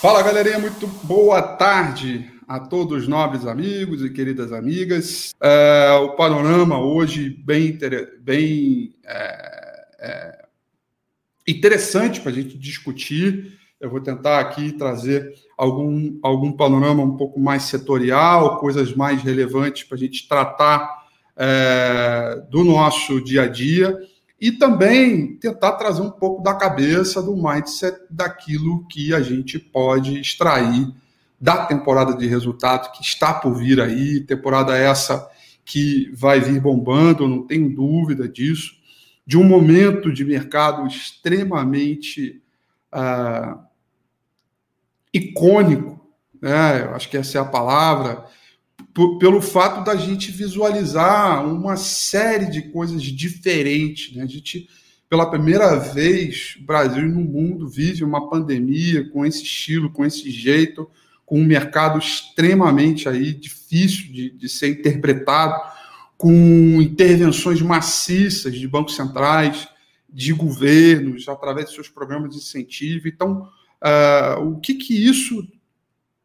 Fala galerinha, muito boa tarde a todos nobres amigos e queridas amigas. É, o panorama hoje bem, bem é, é, interessante para a gente discutir. Eu vou tentar aqui trazer algum, algum panorama um pouco mais setorial, coisas mais relevantes para a gente tratar é, do nosso dia a dia e também tentar trazer um pouco da cabeça do mindset daquilo que a gente pode extrair da temporada de resultado que está por vir aí, temporada essa que vai vir bombando, não tenho dúvida disso, de um momento de mercado extremamente uh, icônico, né? Eu acho que essa é a palavra, pelo fato da gente visualizar uma série de coisas diferentes. Né? A gente, pela primeira vez, o Brasil no mundo vive uma pandemia com esse estilo, com esse jeito, com um mercado extremamente aí difícil de, de ser interpretado, com intervenções maciças de bancos centrais, de governos, através de seus programas de incentivo. Então, uh, o que, que isso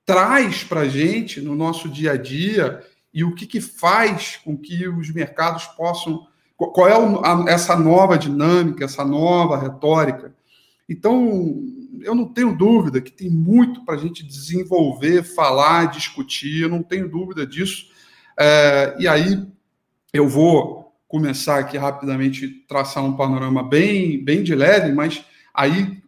traz para a gente no nosso dia a dia e o que, que faz com que os mercados possam. Qual é a, essa nova dinâmica, essa nova retórica? Então, eu não tenho dúvida que tem muito para a gente desenvolver, falar, discutir, eu não tenho dúvida disso. É, e aí, eu vou começar aqui rapidamente traçar um panorama bem, bem de leve, mas aí,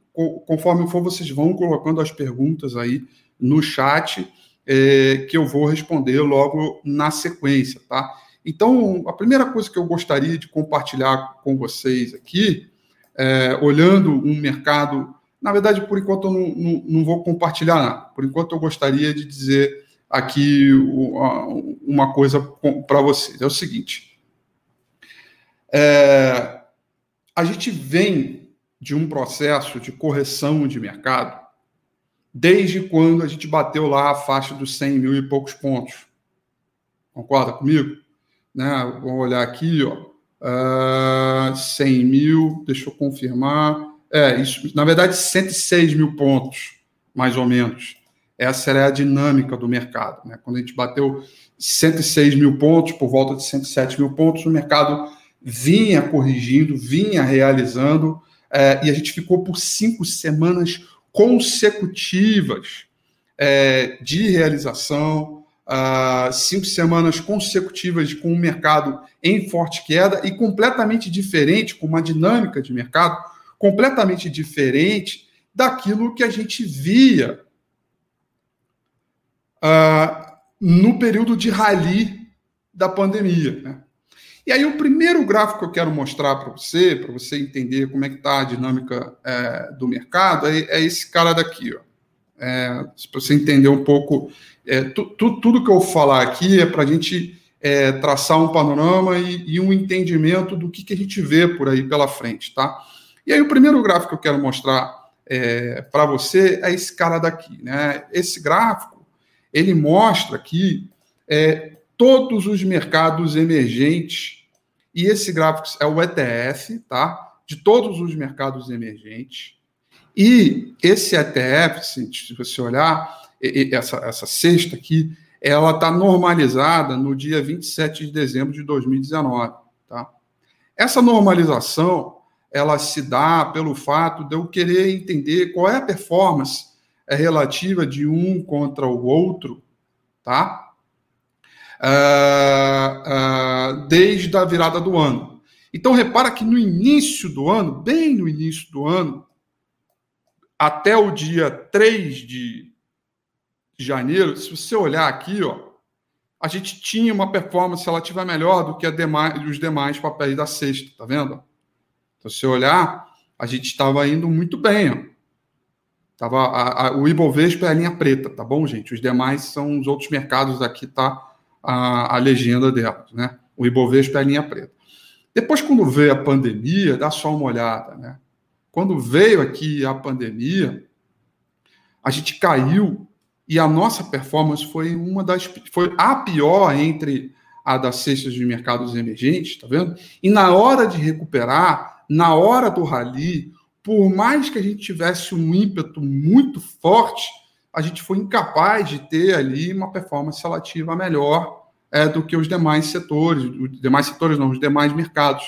conforme for, vocês vão colocando as perguntas aí no chat, é, que eu vou responder logo na sequência, tá? Então, a primeira coisa que eu gostaria de compartilhar com vocês aqui, é, olhando um mercado, na verdade, por enquanto eu não, não, não vou compartilhar nada, por enquanto eu gostaria de dizer aqui uma coisa para vocês. É o seguinte: é, a gente vem de um processo de correção de mercado desde quando a gente bateu lá a faixa dos 100 mil e poucos pontos. Concorda comigo? Né? Vamos olhar aqui, ó. Uh, ah, 100 mil, deixa eu confirmar. É, isso, na verdade, 106 mil pontos, mais ou menos. Essa era a dinâmica do mercado. Né? Quando a gente bateu 106 mil pontos, por volta de 107 mil pontos, o mercado vinha corrigindo, vinha realizando, é, e a gente ficou por cinco semanas consecutivas é, de realização, uh, cinco semanas consecutivas com o mercado em forte queda e completamente diferente, com uma dinâmica de mercado completamente diferente daquilo que a gente via uh, no período de rally da pandemia. Né? E aí, o primeiro gráfico que eu quero mostrar para você, para você entender como é que está a dinâmica é, do mercado, é, é, esse cara daqui. Ó. É, para você entender um pouco, é, tu, tu, tudo que eu falar aqui é para a gente é, traçar um panorama e, e, um entendimento do que, que a gente vê por aí pela frente, tá? E aí, o primeiro gráfico que eu quero mostrar é, para você é esse cara daqui, né? Esse gráfico, ele mostra aqui todos os mercados emergentes e esse gráfico é o ETF, tá? De todos os mercados emergentes. E esse ETF, se você olhar, essa, essa cesta aqui, ela está normalizada no dia 27 de dezembro de 2019, tá? Essa normalização, ela se dá pelo fato de eu querer entender qual é a performance relativa de um contra o outro, tá? Uh, desde a virada do ano. Então, repara que no início do ano, bem no início do ano, até o dia 3 de janeiro, se você olhar aqui, ó, a gente tinha uma performance relativa melhor do que demais, os demais papéis da sexta, tá vendo? Então, se você olhar, a gente estava indo muito bem, ó. Tava, a, a, o Ibovespa é a linha preta, tá bom, gente? Os demais são os outros mercados aqui, tá? A, a legenda delas, né? O Ibovespa é a linha preta. Depois, quando veio a pandemia, dá só uma olhada, né? Quando veio aqui a pandemia, a gente caiu e a nossa performance foi uma das foi a pior entre a das cestas de mercados emergentes, tá vendo? E na hora de recuperar, na hora do rally, por mais que a gente tivesse um ímpeto muito forte a gente foi incapaz de ter ali uma performance relativa melhor é, do que os demais setores, os demais setores não, os demais mercados.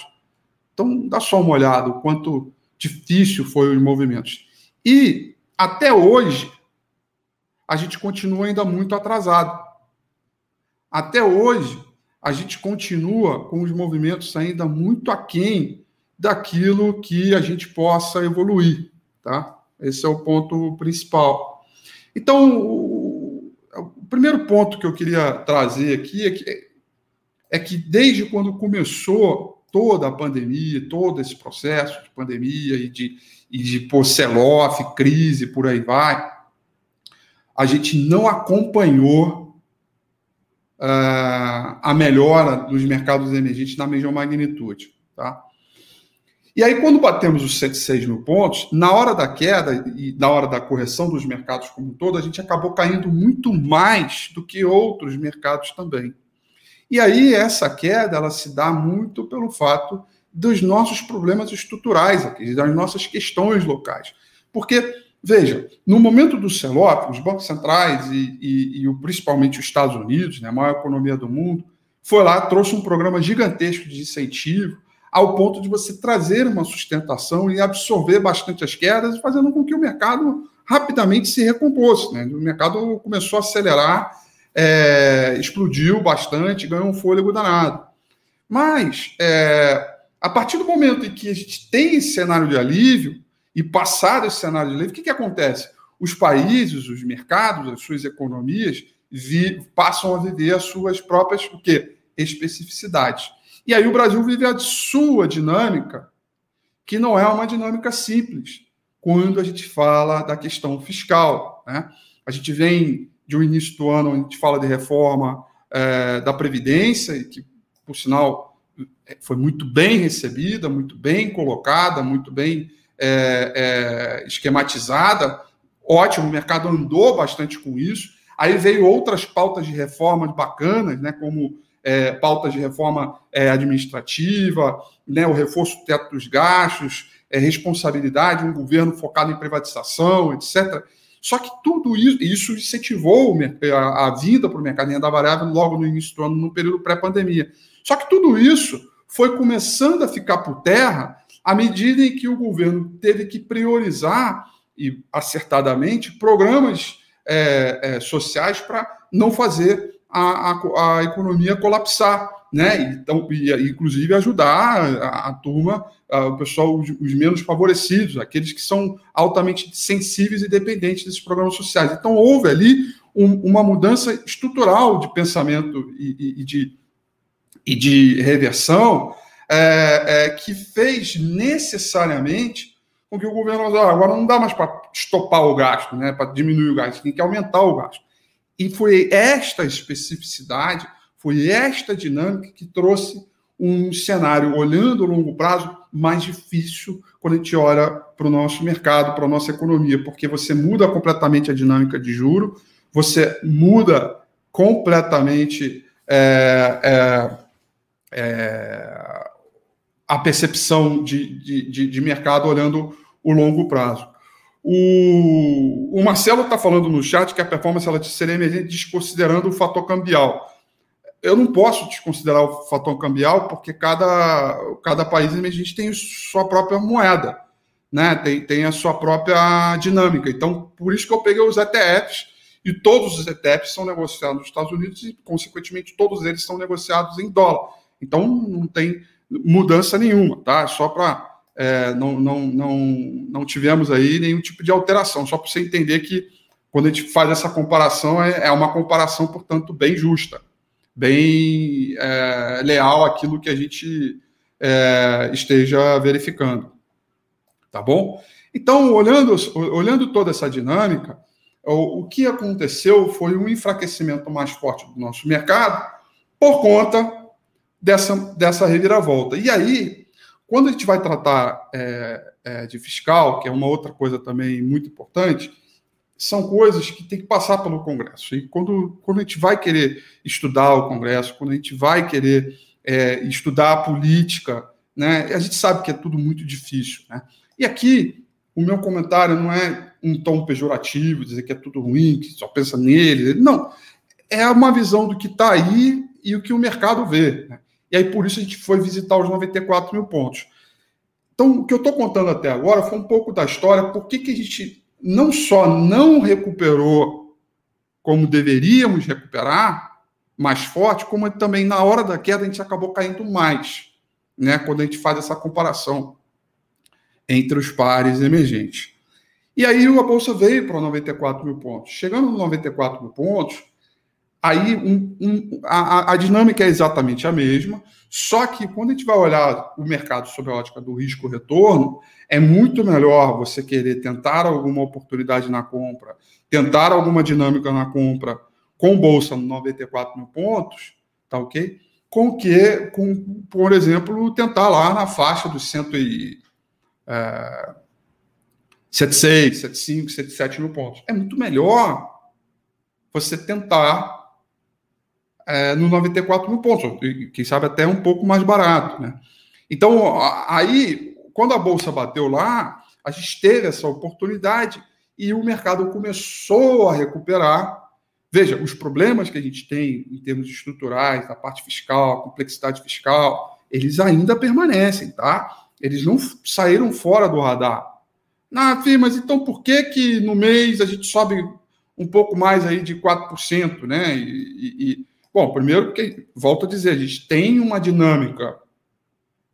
Então, dá só uma olhada o quanto difícil foi os movimentos. E até hoje, a gente continua ainda muito atrasado. Até hoje, a gente continua com os movimentos ainda muito aquém daquilo que a gente possa evoluir, tá? Esse é o ponto principal. Então, o, o primeiro ponto que eu queria trazer aqui é que, é que desde quando começou toda a pandemia, todo esse processo de pandemia e de, e de pô, sell-off, crise, por aí vai, a gente não acompanhou uh, a melhora dos mercados emergentes na mesma magnitude. Tá? E aí, quando batemos os 106 mil pontos, na hora da queda e na hora da correção dos mercados como um todo, a gente acabou caindo muito mais do que outros mercados também. E aí, essa queda ela se dá muito pelo fato dos nossos problemas estruturais aqui, das nossas questões locais. Porque Veja, no momento do sell-off, os bancos centrais e, e, e, principalmente os Estados Unidos, né, a maior economia do mundo, foi lá, trouxe um programa gigantesco de incentivo, ao ponto de você trazer uma sustentação e absorver bastante as quedas, fazendo com que o mercado rapidamente se recompôs. Né? O mercado começou a acelerar, é, explodiu bastante, ganhou um fôlego danado. Mas, é, a partir do momento em que a gente tem esse cenário de alívio, e passado esse cenário de lei, o que, que acontece? Os países, os mercados, as suas economias vi, passam a viver as suas próprias o quê? especificidades. E aí o Brasil vive a sua dinâmica, que não é uma dinâmica simples, quando a gente fala da questão fiscal. Né? A gente vem de um início do ano, a gente fala de reforma é, da Previdência, que, por sinal, foi muito bem recebida, muito bem colocada, muito bem é, é, esquematizada, ótimo, o mercado andou bastante com isso. Aí veio outras pautas de reforma bacanas, né, como é, pautas de reforma é, administrativa, né, o reforço do teto dos gastos, é, responsabilidade, um governo focado em privatização, etc. Só que tudo isso, isso incentivou a, a vinda para o mercado renda variável logo no início do ano, no período pré-pandemia. Só que tudo isso foi começando a ficar por terra à medida em que o governo teve que priorizar, e acertadamente, programas é, é, sociais para não fazer a, a, a, economia colapsar, né? Então, e, inclusive ajudar a, a turma, o pessoal, os, os, menos favorecidos, aqueles que são altamente sensíveis e dependentes desses programas sociais. Então, houve ali um, uma mudança estrutural de pensamento e, e, e de, e de reversão é, é, que fez necessariamente com que o governo agora não dá mais para estopar o gasto, né, para diminuir o gasto, tem que aumentar o gasto. E foi esta especificidade, foi esta dinâmica que trouxe um cenário, olhando o longo prazo, mais difícil quando a gente olha para o nosso mercado, para a nossa economia, porque você muda completamente a dinâmica de juro, você muda completamente é, é, é, a percepção de, de, de, mercado olhando o longo prazo. O, o Marcelo está falando no chat que a performance ela seria emergente desconsiderando o fator cambial. Eu não posso desconsiderar o fator cambial porque cada, cada país emergente tem sua própria moeda, né? tem, tem a sua própria dinâmica. Então, por isso que eu peguei os ETFs e todos os ETFs são negociados nos Estados Unidos e, consequentemente, todos eles são negociados em dólar. Então, não tem mudança nenhuma, tá? Só para é, não, não, não, não tivemos aí nenhum tipo de alteração, só para você entender que quando a gente faz essa comparação, é, é uma comparação, portanto, bem justa, bem é, leal àquilo que a gente é, esteja verificando. Tá bom? Então, olhando, olhando toda essa dinâmica, o, que aconteceu foi um enfraquecimento mais forte do nosso mercado por conta dessa, dessa reviravolta. E aí, quando a gente vai tratar é, é, de fiscal, que é uma outra coisa também muito importante, são coisas que tem que passar pelo Congresso. E quando, quando a gente vai querer estudar o Congresso, quando a gente vai querer é, estudar a política, né, a gente sabe que é tudo muito difícil. Né? E aqui o meu comentário não é um tom pejorativo, dizer que é tudo ruim, que só pensa nele. Não. É uma visão do que está aí e o que o mercado vê. Né? E aí, por isso, a gente foi visitar os 94 mil pontos. Então, o que eu estou contando até agora foi um pouco da história, por que, que a gente não só não recuperou como deveríamos recuperar, mais forte, como também na hora da queda a gente acabou caindo mais, né? Quando a gente faz essa comparação entre os pares emergentes. E aí a bolsa veio para 94 mil pontos. Chegando nos 94 mil pontos, aí um, um, a, a, dinâmica é exatamente a mesma, só que quando a gente vai olhar o mercado sob a ótica do risco-retorno, é muito melhor você querer tentar alguma oportunidade na compra, tentar alguma dinâmica na compra com bolsa no 94 mil pontos, tá ok? Com que, com, por exemplo, tentar lá na faixa dos 100 e, é, 76, 75, 77 mil pontos. É muito melhor você tentar é, no 94 mil pontos, quem sabe até um pouco mais barato. Né? Então, aí, quando a Bolsa bateu lá, a gente teve essa oportunidade e o mercado começou a recuperar. Veja, os problemas que a gente tem em termos estruturais, da parte fiscal, complexidade fiscal, eles ainda permanecem, tá? Eles não saíram fora do radar. Ah, Fih, mas então por que que no mês a gente sobe um pouco mais aí de 4%, né? E, e, Bom, primeiro porque, volto a dizer, a gente tem uma dinâmica,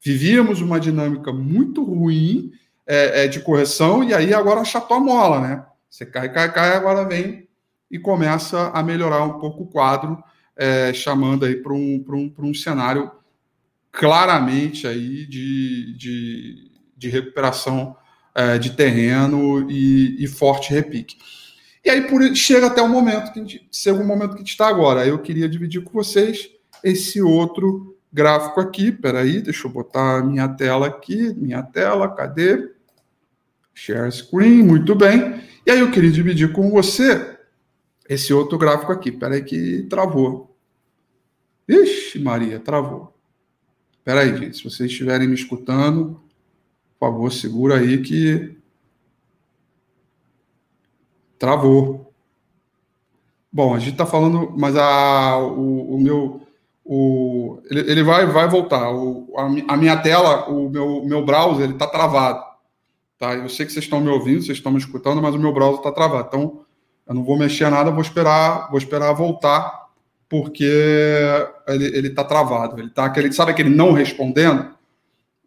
vivíamos uma dinâmica muito ruim é, é, de correção, e aí agora achatou a mola, né? Você cai, cai, cai, agora vem e começa a melhorar um pouco o quadro, é, chamando aí para um, um, um cenário claramente aí de, de, de recuperação é, de terreno e, e forte repique. E aí por, chega até o momento que a gente, chega o momento que a gente está agora. Eu queria dividir com vocês esse outro gráfico aqui. Peraí, deixa eu botar a minha tela aqui. Minha tela, cadê? Share screen, muito bem. E aí eu queria dividir com você esse outro gráfico aqui. Peraí que travou. Ixi, Maria, travou. Peraí, gente, se vocês estiverem me escutando, por favor, segura aí que Travou. Bom, a gente está falando, mas a, o, o meu. O, ele, ele vai, vai voltar. O, a, a, minha tela, o meu, meu browser, ele está travado. Tá? Eu sei que vocês estão me ouvindo, vocês estão me escutando, mas o meu browser está travado. Então, eu não vou mexer nada, vou esperar, vou esperar voltar, porque ele está travado. Ele tá aquele, sabe aquele não respondendo?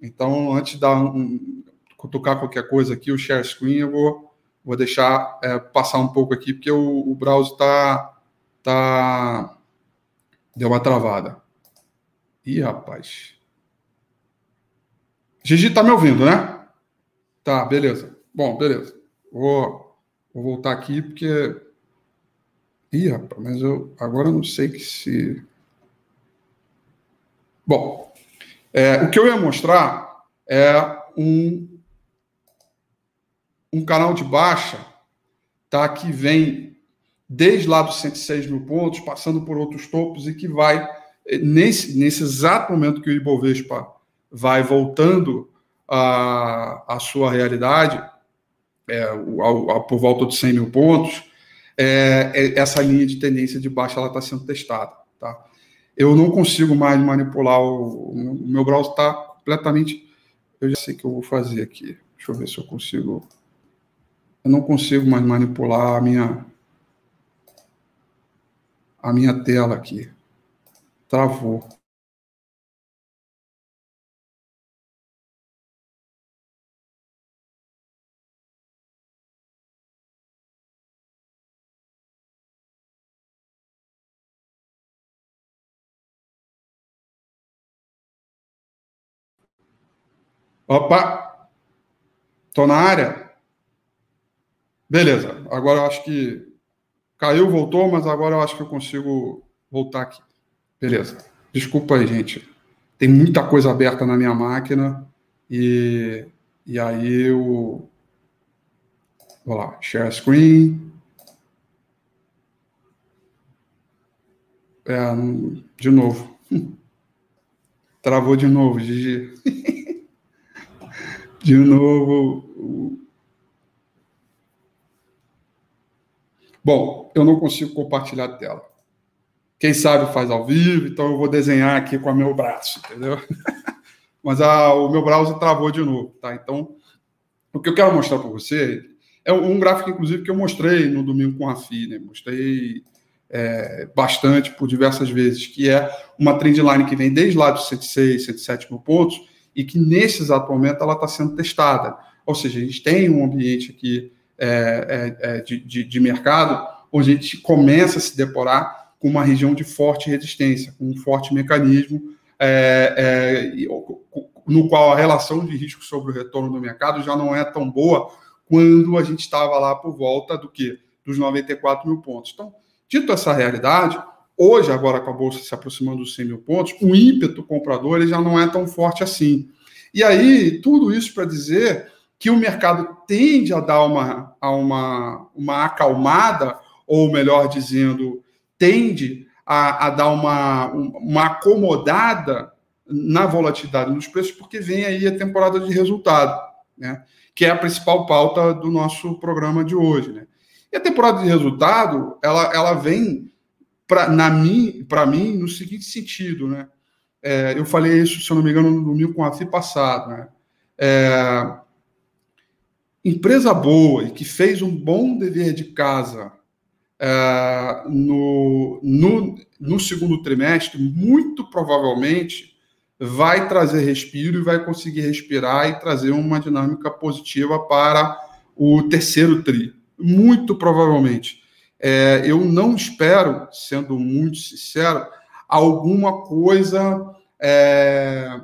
Então, antes de dar um, cutucar qualquer coisa aqui, o share screen, eu vou Vou deixar é, passar um pouco aqui, porque o, o browser está. Tá... Deu uma travada. Ih, rapaz. Gigi tá me ouvindo, né? Tá, beleza. Bom, beleza. Vou, vou voltar aqui porque. Ih, rapaz, mas eu agora não sei que se. Bom, é, o que eu ia mostrar é um um canal de baixa, tá? Que vem desde lá dos 106 mil pontos, passando por outros topos e que vai, nesse, nesse exato momento que o Ibovespa vai voltando à, à sua realidade, é, ao, ao, por volta de 100 mil pontos, é, é, essa linha de tendência de baixa está sendo testada. Tá? Eu não consigo mais manipular, o, o meu browser está completamente. Eu já sei o que eu vou fazer aqui. Deixa eu ver se eu consigo eu não consigo mais manipular a minha a minha tela aqui. Travou. Opa! Tô na área? Beleza, agora eu acho que caiu, voltou, mas agora eu acho que eu consigo voltar aqui. Beleza. Desculpa aí, gente. Tem muita coisa aberta na minha máquina e, e aí eu. Vou lá, share screen. É, de novo. Travou de novo, Gigi. De novo Bom, eu não consigo compartilhar a tela. Quem sabe faz ao vivo, então eu vou desenhar aqui com o meu braço, entendeu? Mas a, o meu browser travou de novo, tá? Então, o que eu quero mostrar para você é um gráfico, inclusive, que eu mostrei no domingo com a FI, né? Mostrei é, bastante por diversas vezes, que é uma trendline que vem desde lá dos 106, 107 mil pontos e que nesse exato momento ela está sendo testada. Ou seja, a gente tem um ambiente aqui é, é, é, de, de, de mercado onde a gente começa a se deparar com uma região de forte resistência, com um forte mecanismo é, é, no qual a relação de risco sobre o retorno do mercado já não é tão boa quando a gente estava lá por volta do que? Dos 94 mil pontos. Então, dito essa realidade, hoje, agora com a Bolsa se aproximando dos 100 mil pontos, o ímpeto comprador ele já não é tão forte assim. E aí, tudo isso para dizer que o mercado tende a dar uma, a uma, uma acalmada, ou melhor dizendo, tende a, a dar uma, uma acomodada na volatilidade dos preços, porque vem aí a temporada de resultado, né? que é a principal pauta do nosso programa de hoje. Né? E a temporada de resultado, ela, ela vem para mim, mim no seguinte sentido. Né? É, eu falei isso, se eu não me engano, no domingo com a FI passado. Né? É, empresa boa e que fez um bom dever de casa é, no, no, no segundo trimestre, muito provavelmente vai trazer respiro e vai conseguir respirar e trazer uma dinâmica positiva para o terceiro tri. Muito provavelmente. É, eu não espero, sendo muito sincero, alguma coisa é,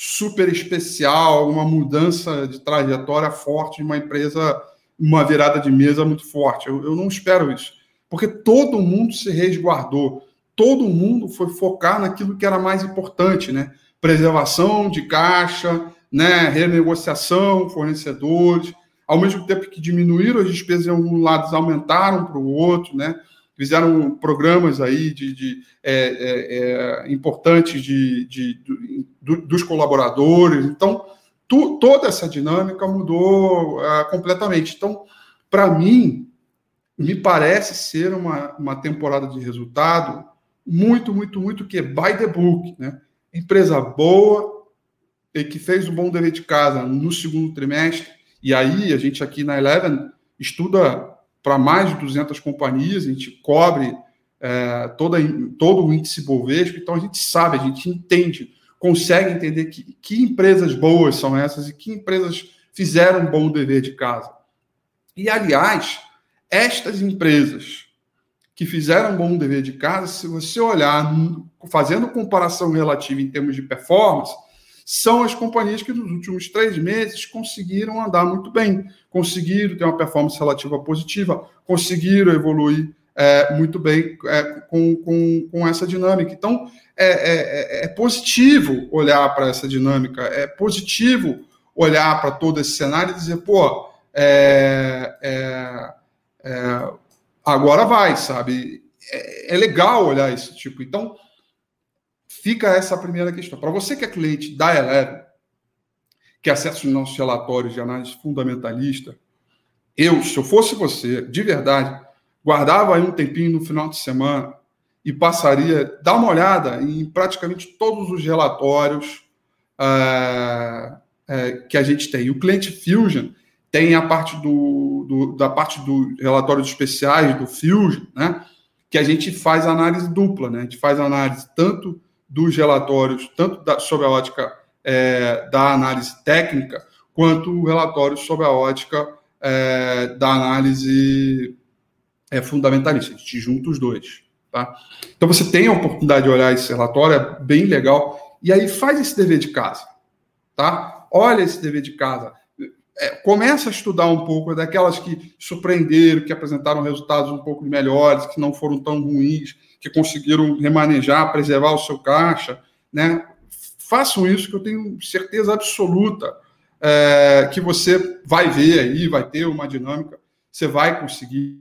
super especial, uma mudança de trajetória forte de uma empresa, uma virada de mesa muito forte. Eu, eu não espero isso porque todo mundo se resguardou, todo mundo foi focar naquilo que era mais importante, né? Preservação de caixa, né? renegociação, fornecedores, ao mesmo tempo que diminuíram as despesas em alguns lados, aumentaram para o outro, né? Fizeram programas aí de, de é, é, é, importantes de, de, de do, dos colaboradores. Então, tu, toda essa dinâmica mudou uh, completamente. Então, para mim, me parece ser uma, uma temporada de resultado muito, muito, muito que by the book, né? Empresa boa e que fez um bom dever de casa no segundo trimestre. E aí a gente aqui na Eleven estuda para mais de 200 companhias, a gente cobre é, toda, todo o índice Bovespa, então a gente sabe, a gente entende, consegue entender que, que empresas boas são essas e que empresas fizeram um bom dever de casa. E, aliás, estas empresas que fizeram um bom dever de casa, se você olhar, fazendo comparação relativa em termos de performance, são as companhias que nos últimos três meses conseguiram andar muito bem, conseguiram ter uma performance relativa positiva, conseguiram evoluir é, muito bem é, com, com, com essa dinâmica. Então, é, é, é, é positivo olhar para essa dinâmica, é positivo olhar para todo esse cenário e dizer, pô, é, agora vai, sabe? É, é, legal olhar esse tipo. Então, fica essa primeira questão. Para você que é cliente da Eleven, que acessa os nossos relatórios de análise fundamentalista, eu, se eu fosse você, de verdade, guardava aí um tempinho no final de semana e passaria, dá uma olhada em praticamente todos os relatórios é, é, que a gente tem. O cliente Fusion tem a parte do, do, da parte do relatório especiais do Fusion, né? Que a gente faz análise dupla, né? A gente faz análise tanto dos relatórios, tanto da, sobre a ótica é, da análise técnica, quanto relatórios sobre a ótica é, da análise é, fundamentalista. A gente junta os dois. Tá? Então você tem a oportunidade de olhar esse relatório, é bem legal. E aí faz esse dever de casa. Tá? Olha esse dever de casa é, começa a estudar um pouco daquelas que surpreenderam, que apresentaram resultados um pouco melhores, que não foram tão ruins, que conseguiram remanejar, preservar o seu caixa, né? Façam isso que eu tenho certeza absoluta é, que você vai ver aí, vai ter uma dinâmica, você vai conseguir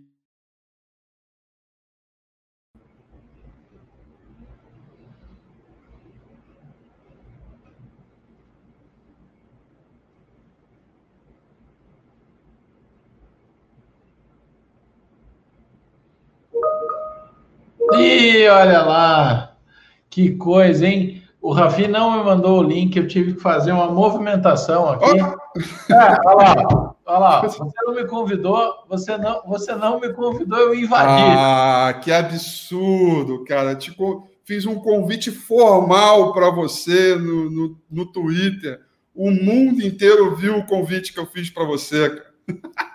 E olha lá, que coisa, hein? O Rafi não me mandou o link, eu tive que fazer uma movimentação aqui. Oh. É, olha lá, olha lá, você não me convidou, você não, você não me convidou, eu invadi. Ah, que absurdo, cara. Tipo, fiz um convite formal para você no, no, no Twitter. O mundo inteiro viu o convite que eu fiz para você, cara.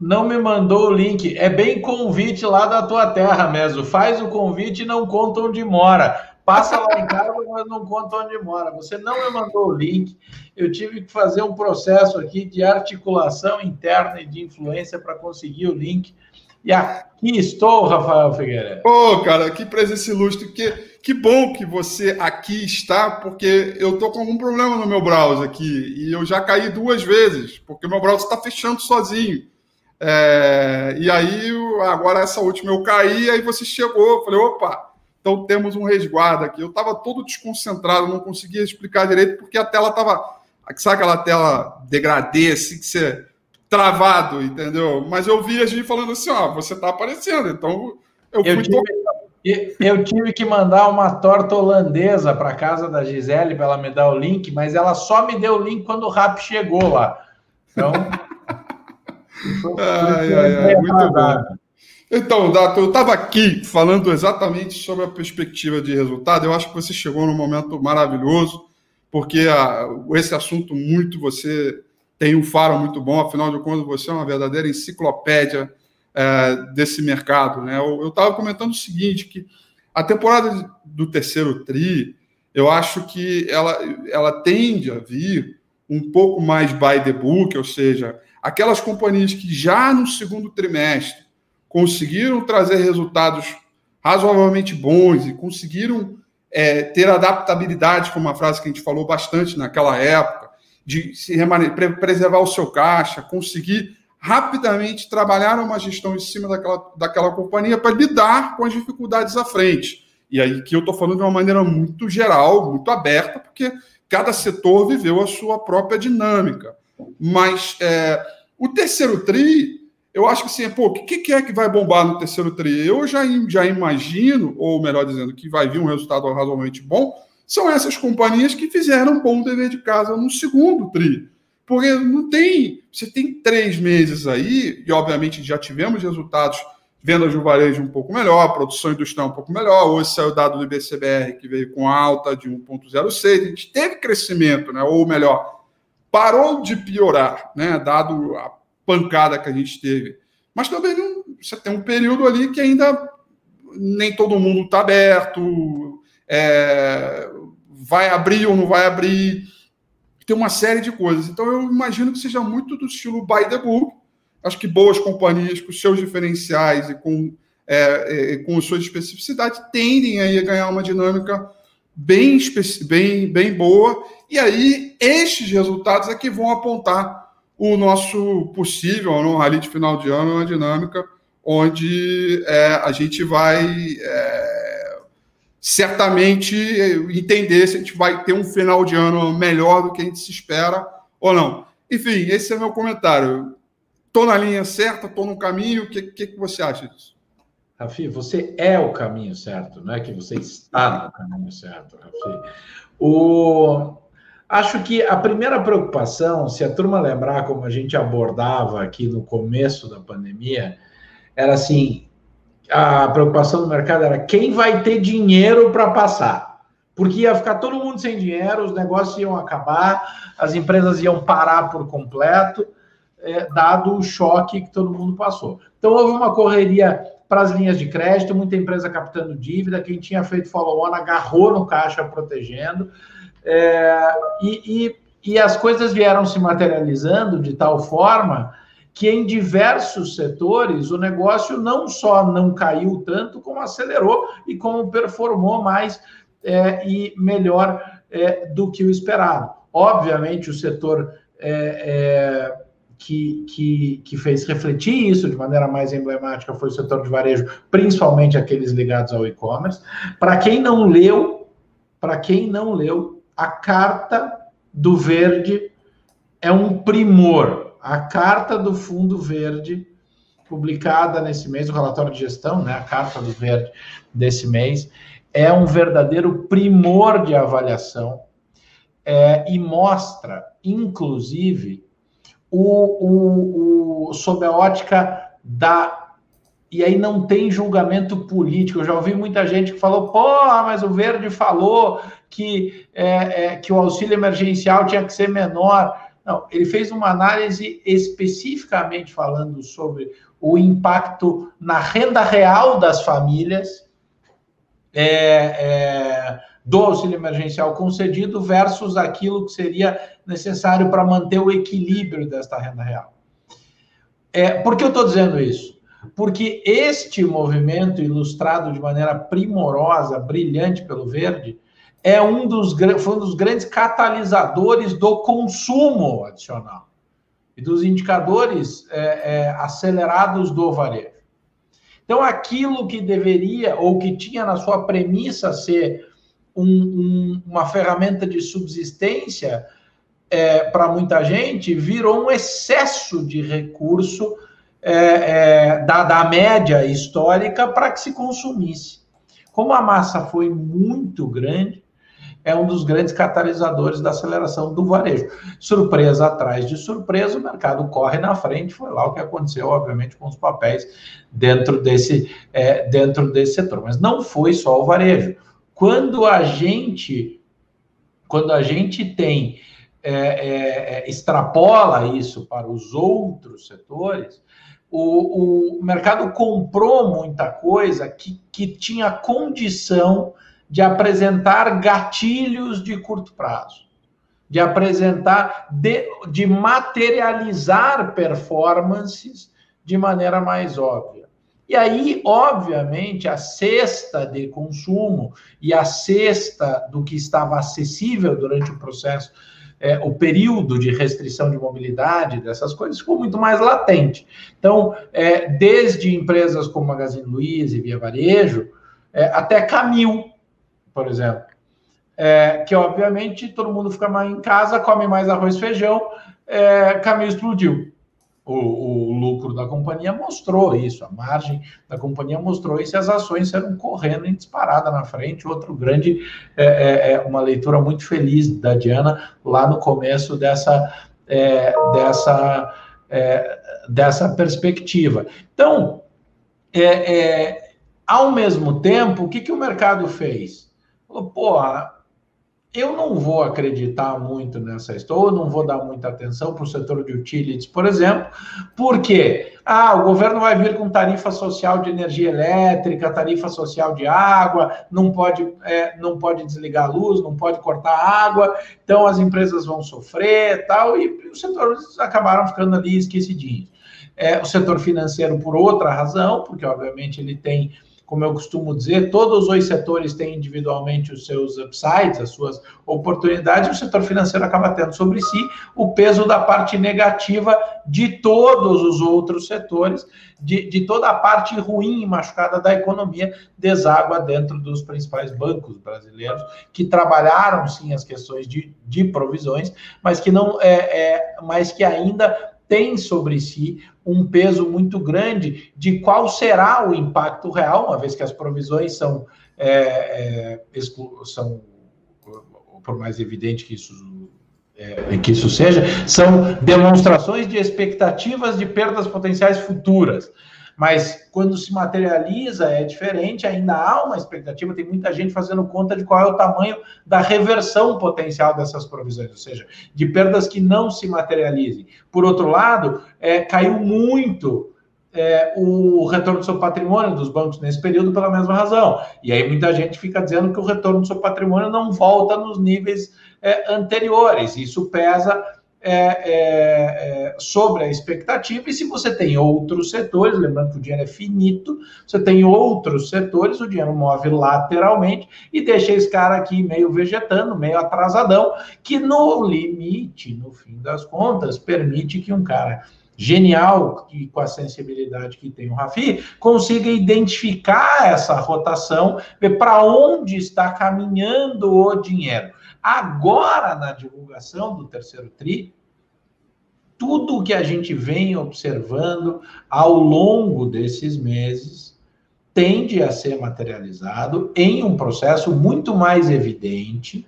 Não me mandou o link. É bem convite lá da tua terra mesmo. Faz o convite e não conta onde mora. Passa lá em casa, mas não conta onde mora. Você não me mandou o link. Eu tive que fazer um processo aqui de articulação interna e de influência para conseguir o link. E aqui estou, Rafael Figueiredo. Ô, oh, cara, que presença ilustre. Que, que bom que você aqui está, porque eu tô com algum problema no meu browser aqui. E eu já caí duas vezes, porque meu browser está fechando sozinho. É, e aí, agora essa última eu caí, aí você chegou. falei, opa, então temos um resguardo aqui. Eu estava todo desconcentrado, não conseguia explicar direito, porque a tela estava. Sabe aquela tela degradê, assim, que você travado, entendeu? Mas eu vi a gente falando assim, ó, você tá aparecendo, então eu fui... Eu tive, eu tive que mandar uma torta holandesa para casa da Gisele para ela me dar o link, mas ela só me deu o link quando o rap chegou lá. Então... ai, ai, ai, muito bom. Então, Dato, eu estava aqui falando exatamente sobre a perspectiva de resultado. Eu acho que você chegou num momento maravilhoso, porque a, esse assunto muito você tem um faro muito bom, afinal de contas, você é uma verdadeira enciclopédia é, desse mercado. Né? Eu estava comentando o seguinte, que a temporada do terceiro TRI, eu acho que ela, ela tende a vir um pouco mais by the book, ou seja, aquelas companhias que já no segundo trimestre conseguiram trazer resultados razoavelmente bons e conseguiram é, ter adaptabilidade, como uma frase que a gente falou bastante naquela época, de se preservar o seu caixa, conseguir rapidamente trabalhar uma gestão em cima daquela, daquela companhia para lidar com as dificuldades à frente. E aí que eu estou falando de uma maneira muito geral, muito aberta, porque cada setor viveu a sua própria dinâmica. Mas é, o terceiro TRI, eu acho que assim, pô, o que, que é que vai bombar no terceiro TRI? Eu já, já imagino, ou melhor dizendo, que vai vir um resultado razoavelmente bom, são essas companhias que fizeram um bom dever de casa no segundo TRI. Porque não tem. Você tem três meses aí, e obviamente já tivemos resultados, vendas do varejo um pouco melhor, produção industrial um pouco melhor. Hoje saiu o dado do IBCBR que veio com alta de 1,06. A gente teve crescimento, né? ou melhor, parou de piorar, né? dado a pancada que a gente teve. Mas também não, você tem um período ali que ainda nem todo mundo está aberto, é, vai abrir ou não vai abrir. Tem uma série de coisas. Então, eu imagino que seja muito do estilo by the book. Acho que boas companhias com seus diferenciais e com, é, é, com suas especificidades tendem aí a ganhar uma dinâmica bem, bem, bem boa. E aí, estes resultados é que vão apontar o nosso possível no rally de final de ano, uma dinâmica onde é, a gente vai é, certamente entender se a gente vai ter um final de ano melhor do que a gente se espera ou não. Enfim, esse é meu comentário. Estou na linha certa, estou no caminho. O que, que, que, você acha disso? Rafi, você é o caminho certo, não é que você está no caminho certo, Rafi. O... Acho que a primeira preocupação, se a turma lembrar como a gente abordava aqui no começo da pandemia, era assim: a preocupação do mercado era quem vai ter dinheiro para passar. Porque ia ficar todo mundo sem dinheiro, os negócios iam acabar, as empresas iam parar por completo, é, dado o choque que todo mundo passou. Então, houve uma correria para as linhas de crédito, muita empresa captando dívida, quem tinha feito follow-on agarrou no caixa protegendo, é, e, e, e as coisas vieram se materializando de tal forma que em diversos setores o negócio não só não caiu tanto, como acelerou e como performou mais é, e melhor é, do que o esperado. Obviamente, o setor é, é que, que, que, fez refletir isso de maneira mais emblemática foi o setor de varejo, principalmente aqueles ligados ao e-commerce. Para quem não leu, para quem não leu, a carta do verde é um primor a carta do fundo verde publicada nesse mês, o relatório de gestão, né, a carta do verde desse mês, é um verdadeiro primor de avaliação é, e mostra, inclusive, o, o, o, sob a ótica da. E aí não tem julgamento político. Eu já ouvi muita gente que falou, pô, mas o Verde falou que, é, é, que o auxílio emergencial tinha que ser menor. Não, ele fez uma análise especificamente falando sobre o impacto na renda real das famílias é, é, do auxílio emergencial concedido versus aquilo que seria necessário para manter o equilíbrio desta renda real. É, por que eu estou dizendo isso? Porque este movimento, ilustrado de maneira primorosa, brilhante pelo Verde, é um dos, foi um dos grandes catalisadores do consumo adicional e dos indicadores é, é, acelerados do varejo. Então, aquilo que deveria ou que tinha na sua premissa ser um, um, uma ferramenta de subsistência é, para muita gente, virou um excesso de recurso é, é, da, da média histórica para que se consumisse. Como a massa foi muito grande, é um dos grandes catalisadores da aceleração do varejo. Surpresa atrás de surpresa, o mercado corre na frente, foi lá o que aconteceu, obviamente, com os papéis dentro desse, é, dentro desse setor. Mas não foi só o varejo. Quando a gente, quando a gente tem, é, é, é extrapola isso para os outros setores, o, o mercado comprou muita coisa que, que tinha condição de apresentar gatilhos de curto prazo, de apresentar, de, de materializar performances de maneira mais óbvia. E aí, obviamente, a cesta de consumo e a cesta do que estava acessível durante o processo, é, o período de restrição de mobilidade dessas coisas ficou muito mais latente. Então, é, desde empresas como Magazine Luiza e Via Varejo, é, até Camil, por exemplo. É, que obviamente todo mundo fica mais em casa, come mais arroz e feijão, é, caminho explodiu. O, o, lucro da companhia mostrou isso, a margem da companhia mostrou isso, e as ações saíram correndo em disparada na frente. Outro grande, é, é, é uma leitura muito feliz da Diana lá no começo dessa, é, dessa, é, dessa perspectiva. Então, é, ao mesmo tempo, o que, que o mercado fez? Falou, porra, eu não vou acreditar muito nessa história, não vou dar muita atenção para o setor de utilities, por exemplo, porque ah, o governo vai vir com tarifa social de energia elétrica, tarifa social de água, não pode, é, não pode desligar a luz, não pode cortar a água, então as empresas vão sofrer tal, e os setores acabaram ficando ali esquecidinhos. É, o setor financeiro, por outra razão, porque obviamente ele tem como eu costumo dizer, todos os setores têm individualmente os seus upsides, as suas oportunidades, o setor financeiro acaba tendo sobre si o peso da parte negativa de todos os outros setores, de, de toda a parte ruim e machucada da economia, deságua dentro dos principais bancos brasileiros, que trabalharam sim as questões de, de provisões, mas que não é, é mas que ainda tem sobre si um peso muito grande de qual será o impacto real, uma vez que as provisões são, é, é, são por mais evidente que isso, é, que isso seja, são demonstrações de expectativas de perdas potenciais futuras. Mas quando se materializa é diferente, ainda há uma expectativa, tem muita gente fazendo conta de qual é o tamanho da reversão potencial dessas provisões, ou seja, de perdas que não se materializem. Por outro lado, é, caiu muito é, o retorno do seu patrimônio dos bancos nesse período pela mesma razão. E aí muita gente fica dizendo que o retorno do seu patrimônio não volta nos níveis é, anteriores. Isso pesa é, é, sobre a expectativa, e se você tem outros setores, lembrando que o dinheiro é finito, você tem outros setores, o dinheiro move lateralmente e deixa esse cara aqui meio vegetando, meio atrasadão, que no limite, no fim das contas, permite que um cara genial e com a sensibilidade que tem o Rafi, consiga identificar essa rotação, ver para onde está caminhando o dinheiro. Agora, na divulgação do terceiro TRI, tudo que a gente vem observando ao longo desses meses tende a ser materializado em um processo muito mais evidente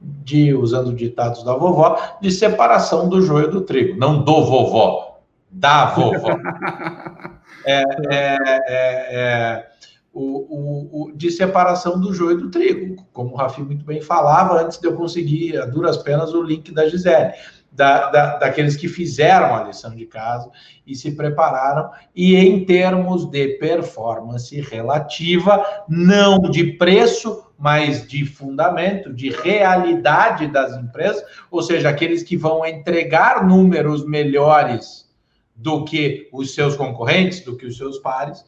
de, usando ditados da vovó, de separação do joio do trigo, não do vovó, da vovó. é, é, é, é o, o, o, de separação do joio do trigo, como o Rafi muito bem falava, antes de eu conseguir, a duras penas, o link da Gisele. Da, da, daqueles que fizeram a lição de casa e se prepararam, e em termos de performance relativa, não de preço, mas de fundamento, de realidade das empresas, ou seja, aqueles que vão entregar números melhores do que os seus concorrentes, do que os seus pares,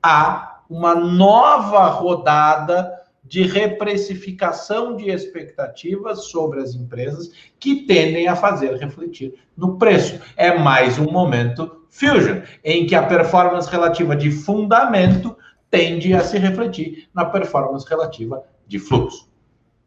há uma nova rodada de reprecificação de expectativas sobre as empresas que tendem a fazer refletir no preço. É mais um momento fusion, em que a performance relativa de fundamento tende a se refletir na performance relativa de fluxo.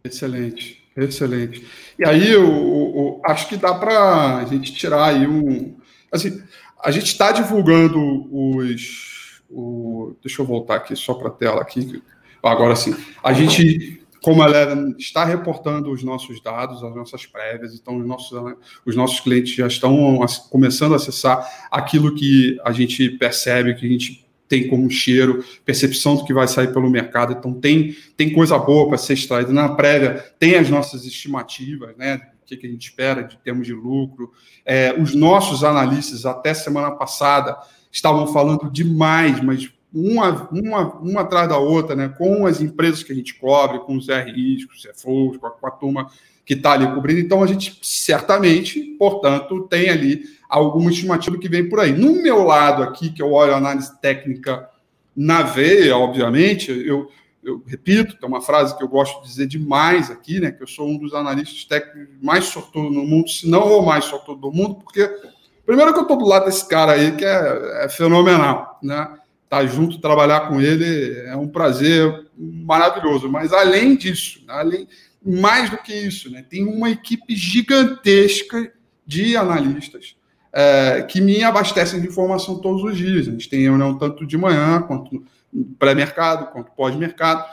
Excelente, excelente. E aí eu, eu, eu acho que dá para a gente tirar aí um. Assim, a gente está divulgando os. O, deixa eu voltar aqui só para a tela aqui. Agora sim. A gente, como ela está reportando os nossos dados, as nossas prévias, então os nossos, os nossos clientes já estão começando a acessar aquilo que a gente percebe, que a gente tem como cheiro, percepção do que vai sair pelo mercado. Então, tem, tem coisa boa para ser extraída. Na prévia, tem as nossas estimativas, né? O que, a gente espera de termos de lucro. É, os nossos analistas, até semana passada, estavam falando demais, mas uma, uma, uma atrás da outra, né? Com as empresas que a gente cobre, com os RIs, com os CFOs, com a, com a turma que está ali cobrindo. Então, a gente certamente, portanto, tem ali alguma estimativa que vem por aí. No meu lado aqui, que eu olho a análise técnica na veia, obviamente, eu, eu repito, tem uma frase que eu gosto de dizer demais aqui, né? Que eu sou um dos analistas técnicos mais sortudo no mundo, se não o mais sortudo do mundo, porque primeiro que eu estou do lado desse cara aí, que é, é fenomenal, né? Tá junto, trabalhar com ele é um prazer maravilhoso. Mas além disso, além, mais do que isso, né? Tem uma equipe gigantesca de analistas é, que me abastecem de informação todos os dias. A gente tem reunião tanto de manhã, quanto pré-mercado, quanto pós-mercado.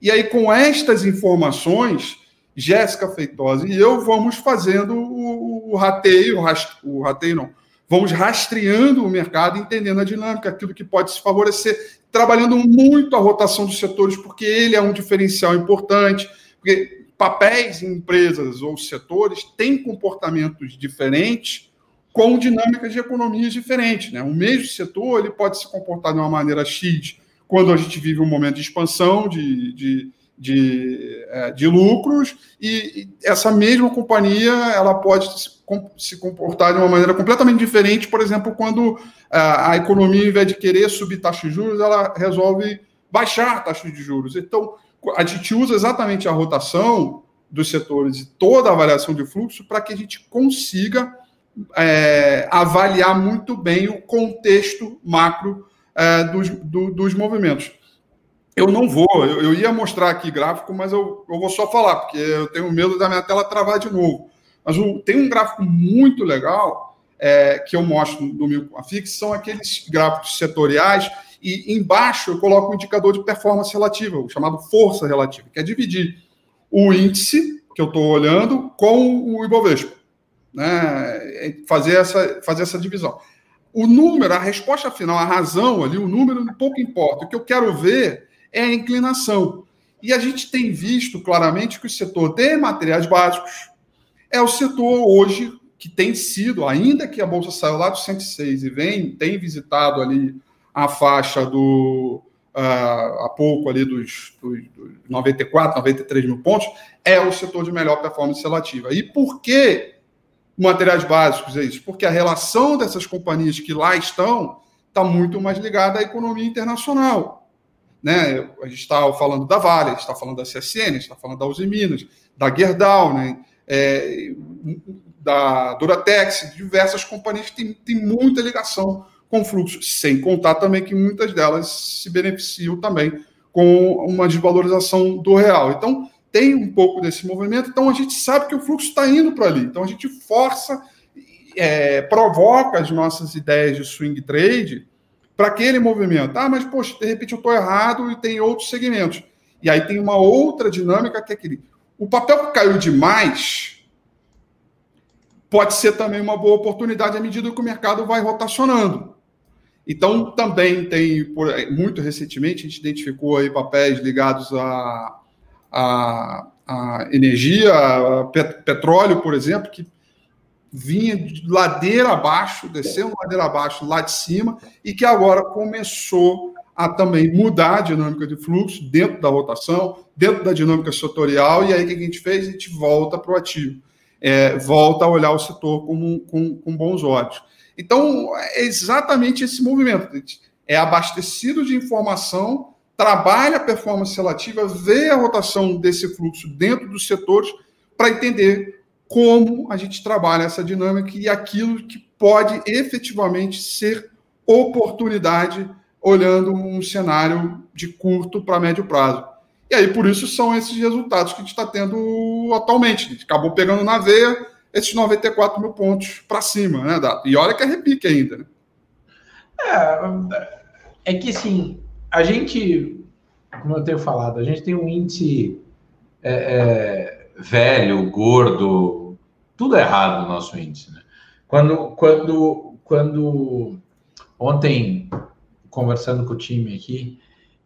E aí, com estas informações, Jéssica Feitosa e eu vamos fazendo o, o rateio, o rateio não, vamos rastreando o mercado, entendendo a dinâmica, aquilo que pode se favorecer, trabalhando muito a rotação dos setores, porque ele é um diferencial importante, porque papéis em empresas ou setores têm comportamentos diferentes com dinâmicas de economias diferentes. Né? O mesmo setor ele pode se comportar de uma maneira X quando a gente vive um momento de expansão, de, de, de, é, de lucros, e, essa mesma companhia ela pode se comportar de uma maneira completamente diferente, por exemplo, quando a, a economia, ao invés de querer subir taxa de juros, ela resolve baixar taxa de juros. Então, a gente usa exatamente a rotação dos setores e toda a avaliação de fluxo para que a gente consiga é, avaliar muito bem o contexto macro é, dos, do, dos movimentos. Eu não vou, eu, eu, ia mostrar aqui gráfico, mas eu, eu vou só falar, porque eu tenho medo da minha tela travar de novo. Mas o, tem um gráfico muito legal é, que eu mostro no domingo com a FIX, são aqueles gráficos setoriais e embaixo eu coloco o um indicador de performance relativa, o chamado força relativa, que é dividir o índice que eu estou olhando com o Ibovespa. Né? Fazer, essa, fazer essa divisão. O número, a resposta final, a razão ali, o número pouco importa. O que eu quero ver é a inclinação. E a gente tem visto claramente que o setor de materiais básicos é o setor hoje que tem sido, ainda que a bolsa saiu lá do 106 e vem, tem visitado ali a faixa do uh, há pouco ali dos, dos, dos 94, 93 mil pontos, é o setor de melhor performance relativa. E por que materiais básicos é isso? Porque a relação dessas companhias que lá estão está muito mais ligada à economia internacional. Né? A gente está falando da Vale, a gente está falando da CSN, a gente está falando da Uzi Minas, da Gerdau, né? É, da Duratex, diversas companhias que têm, têm muita ligação com fluxo, sem contar também que muitas delas se beneficiam também com uma desvalorização do real. Então, tem um pouco desse movimento, então a gente sabe que o fluxo está indo para ali, então a gente força é, provoca as nossas ideias de swing trade para aquele movimento. Ah, mas, poxa, de repente eu estou errado e tem outros segmentos. E aí tem uma outra dinâmica que é aquele. O papel que caiu demais pode ser também uma boa oportunidade à medida que o mercado vai rotacionando. Então, também tem, muito recentemente, a gente identificou aí papéis ligados a, a, a energia, a pet, petróleo, por exemplo, que vinha de ladeira abaixo, descendo ladeira abaixo lá de cima, e que agora começou a também mudar a dinâmica de fluxo dentro da rotação, dentro da dinâmica setorial, e aí o que a gente fez? A gente volta para o ativo, é, volta a olhar o setor com, com, com bons olhos. Então, é exatamente esse movimento. É abastecido de informação, trabalha a performance relativa, vê a rotação desse fluxo dentro dos setores para entender como a gente trabalha essa dinâmica e aquilo que pode efetivamente ser oportunidade olhando um cenário de curto para médio prazo. E aí, por isso, são esses resultados que a gente está tendo atualmente. A gente acabou pegando na veia esses 94 mil pontos para cima, né, Dato? E olha que é repique ainda, né? É, é que, assim, a gente, como eu tenho falado, a gente tem um índice é, é, velho, gordo, tudo errado no nosso índice, né? Quando, quando, quando ontem, conversando com o time aqui,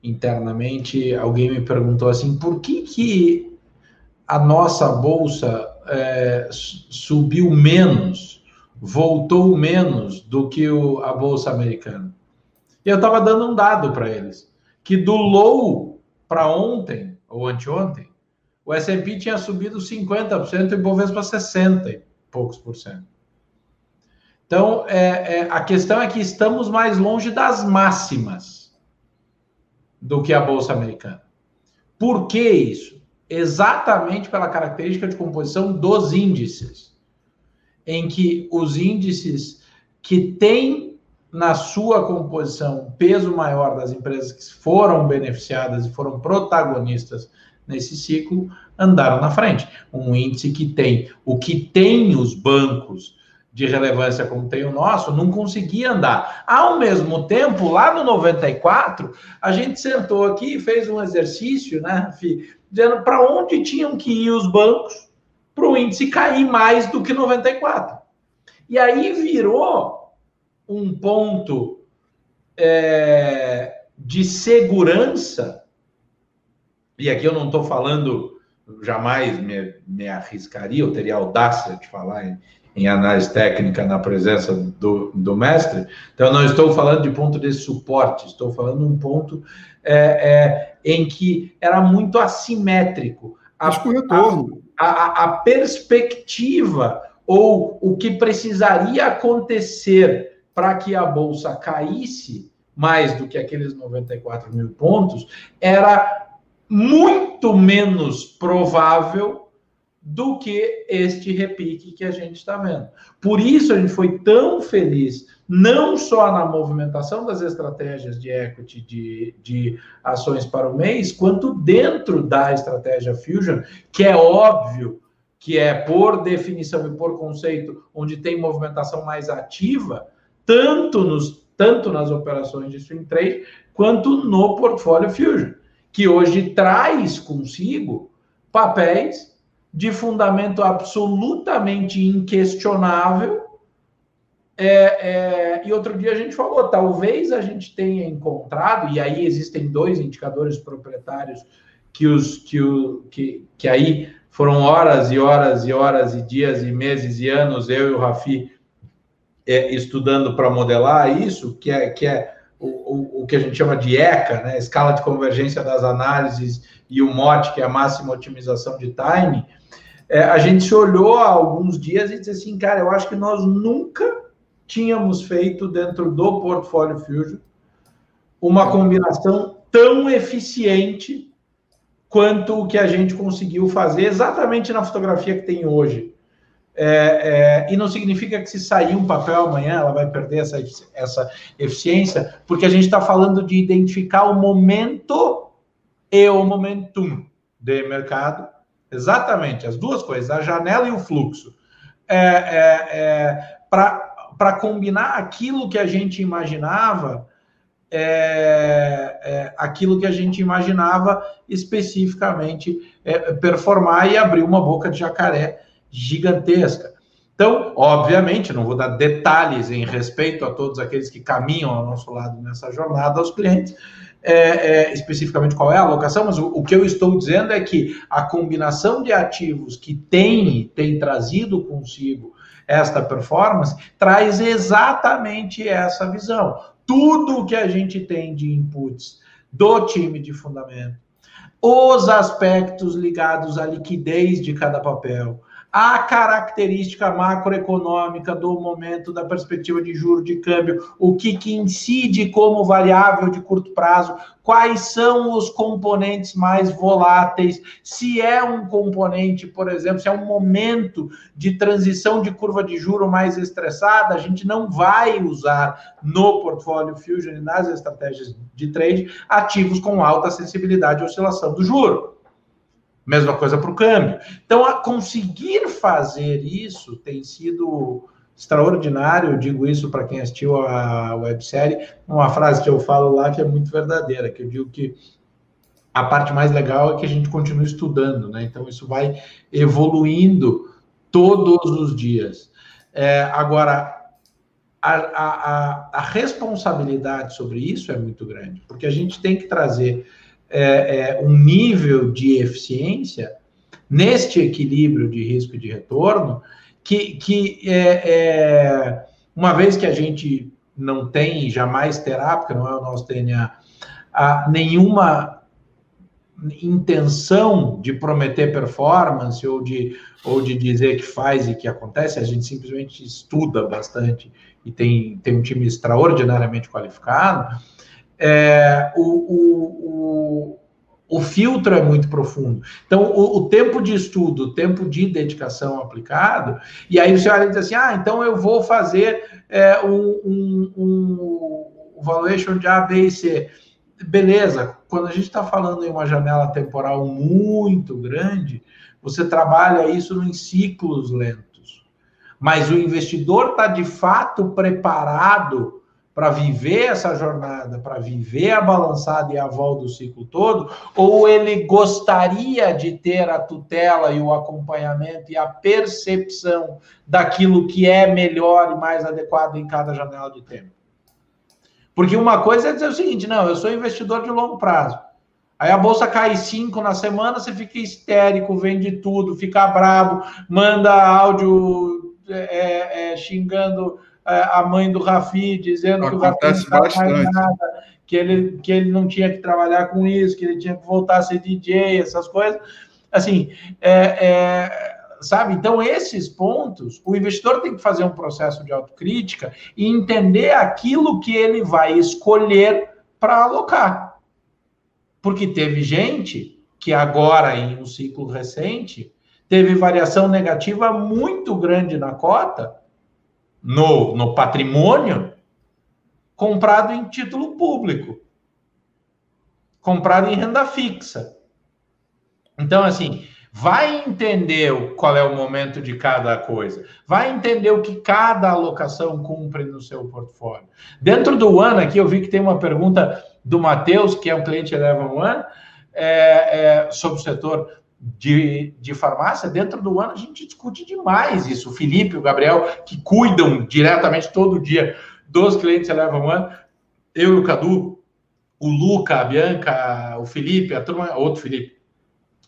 internamente, alguém me perguntou assim, por que que a nossa bolsa é, subiu menos, voltou menos do que o, a bolsa americana. E eu estava dando um dado para eles, que do low para ontem, ou anteontem, o S&P tinha subido 50% e o Bovespa 60 e poucos por cento. Então, é, é, a questão é que estamos mais longe das máximas do que a Bolsa Americana. Por que isso? exatamente pela característica de composição dos índices, em que os índices que têm na sua composição peso maior das empresas que foram beneficiadas e foram protagonistas nesse ciclo andaram na frente. Um índice que tem o que tem os bancos de relevância como tem o nosso, não conseguia andar. Ao mesmo tempo, lá no 94, a gente sentou aqui e fez um exercício, né, Fih, dizendo para onde tinham que ir os bancos para o índice cair mais do que 94. E aí virou um ponto é, de segurança, e aqui eu não estou falando, jamais me, me arriscaria, eu teria audácia de falar em, em análise técnica na presença do, do mestre. Então, não estou falando de ponto de suporte, estou falando um ponto é, é, em que era muito assimétrico. A, a, a, a perspectiva ou o que precisaria acontecer para que a bolsa caísse mais do que aqueles 94 mil pontos era muito menos provável do que este repique que a gente está vendo. Por isso a gente foi tão feliz, não só na movimentação das estratégias de equity de, de ações para o mês, quanto dentro da estratégia Fusion, que é óbvio que é por definição e por conceito, onde tem movimentação mais ativa, tanto, nos, tanto nas operações de swing trade, quanto no portfólio Fusion, que hoje traz consigo papéis de fundamento absolutamente inquestionável. É, é, e outro dia a gente falou, talvez a gente tenha encontrado, e aí existem dois indicadores proprietários que os que, o, que, que aí foram horas e horas e horas e dias e meses e anos, eu e o Rafi é, estudando para modelar isso, que é, que é o, o, que a gente chama de ECA, né? escala de convergência das análises, e o MOT, que é a máxima otimização de time, é, a gente se olhou há alguns dias e disse assim, cara, eu acho que nós nunca tínhamos feito dentro do Portfólio Fusion uma combinação tão eficiente quanto o que a gente conseguiu fazer exatamente na fotografia que tem hoje. É, é, e não significa que se sair um papel amanhã ela vai perder essa, essa eficiência, porque a gente está falando de identificar o momento e o momentum de mercado Exatamente, as duas coisas, a janela e o fluxo. É, é, é, para combinar aquilo que a gente imaginava, é, aquilo que a gente imaginava especificamente performar e abrir uma boca de jacaré gigantesca. Então, obviamente, não vou dar detalhes em respeito a todos aqueles que caminham ao nosso lado nessa jornada aos clientes, é, é, especificamente qual é a alocação, mas o, o, que eu estou dizendo é que a combinação de ativos que tem, tem trazido consigo esta performance traz exatamente essa visão. Tudo que a gente tem de inputs do time de fundamento, os aspectos ligados à liquidez de cada papel, a característica macroeconômica do momento da perspectiva de juro de câmbio, o que, que incide como variável de curto prazo, quais são os componentes mais voláteis, se é um componente, por exemplo, se é um momento de transição de curva de juro mais estressada, a gente não vai usar no portfólio Fusion e nas estratégias de trade ativos com alta sensibilidade à oscilação do juro. Mesma coisa para o câmbio. Então, a conseguir fazer isso tem sido extraordinário. Eu digo isso para quem assistiu a websérie. Uma frase que eu falo lá que é muito verdadeira, que eu digo que a parte mais legal é que a gente continua estudando, né? Então, isso vai evoluindo todos os dias. É, agora, a, a, a responsabilidade sobre isso é muito grande, porque a gente tem que trazer é, é, um nível de eficiência neste equilíbrio de risco e de retorno que, que é, é, uma vez que a gente não tem, jamais terá, porque não é o nosso DNA, a, nenhuma intenção de prometer performance ou de, ou de dizer que faz e que acontece, a gente simplesmente estuda bastante e tem, tem um time extraordinariamente qualificado, é, o, o, o, o, filtro é muito profundo. Então, o, tempo de estudo, o tempo de dedicação aplicado, e aí você olha e diz assim: ah, então eu vou fazer é, um, um, um valuation de A, B e C. Beleza, quando a gente está falando em uma janela temporal muito grande, você trabalha isso em ciclos lentos. Mas o investidor está de fato preparado para viver essa jornada, para viver a balançada e a volta do ciclo todo, ou ele gostaria de ter a tutela e o acompanhamento e a percepção daquilo que é melhor e mais adequado em cada janela de tempo? Porque uma coisa é dizer o seguinte: não, eu sou investidor de longo prazo. Aí a bolsa cai cinco na semana, você fica histérico, vende tudo, fica bravo, manda áudio é, é, xingando é, a mãe do Rafi dizendo Acontece que o Rafi não nada, que ele, que ele não tinha que trabalhar com isso, que ele tinha que voltar a ser DJ, essas coisas. Assim, é, é, sabe? Então, esses pontos, o investidor tem que fazer um processo de autocrítica e entender aquilo que ele vai escolher para alocar. Porque teve gente que agora, em um ciclo recente, teve variação negativa muito grande na cota, no, no patrimônio comprado em título público, comprado em renda fixa. Então, assim, vai entender qual é o momento de cada coisa, vai entender o que cada alocação cumpre no seu portfólio. Dentro do ano aqui, eu vi que tem uma pergunta do Matheus, que é um cliente Eleven One, é, é, sobre o setor de, de farmácia, dentro do ano a gente discute demais isso. O Felipe, o Gabriel, que cuidam diretamente todo dia dos clientes Eleven One, eu e o Cadu, o Luca, a Bianca, o Felipe, a turma, outro Felipe,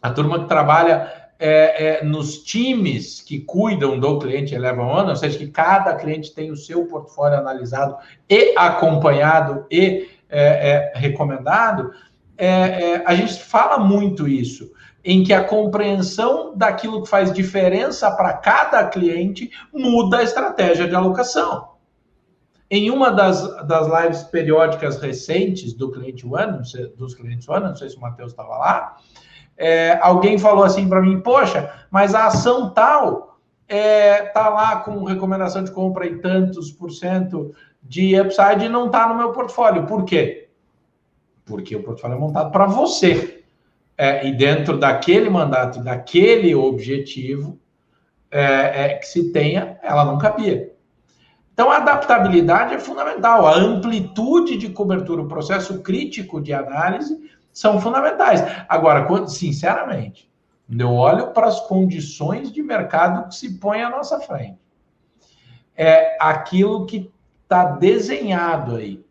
a turma que trabalha é, é, nos times que cuidam do cliente Eleven One, ou seja, que cada cliente tem o seu portfólio analisado e acompanhado e é, é recomendado, é, é, a gente fala muito isso em que a compreensão daquilo que faz diferença para cada cliente muda a estratégia de alocação. Em uma das, das lives periódicas recentes do cliente One, dos clientes One, não sei se o Matheus estava lá, é, alguém falou assim para mim, poxa, mas a ação tal é, tá lá com recomendação de compra em tantos por cento de upside e não está no meu portfólio. Por quê? Porque o portfólio é montado para você é, e dentro daquele mandato, daquele objetivo é, é, que se tenha, ela não cabia. Então, a adaptabilidade é fundamental, a amplitude de cobertura, o processo crítico de análise são fundamentais. Agora, sinceramente, eu olho para as condições de mercado que se põe à nossa frente. É aquilo que está desenhado aí.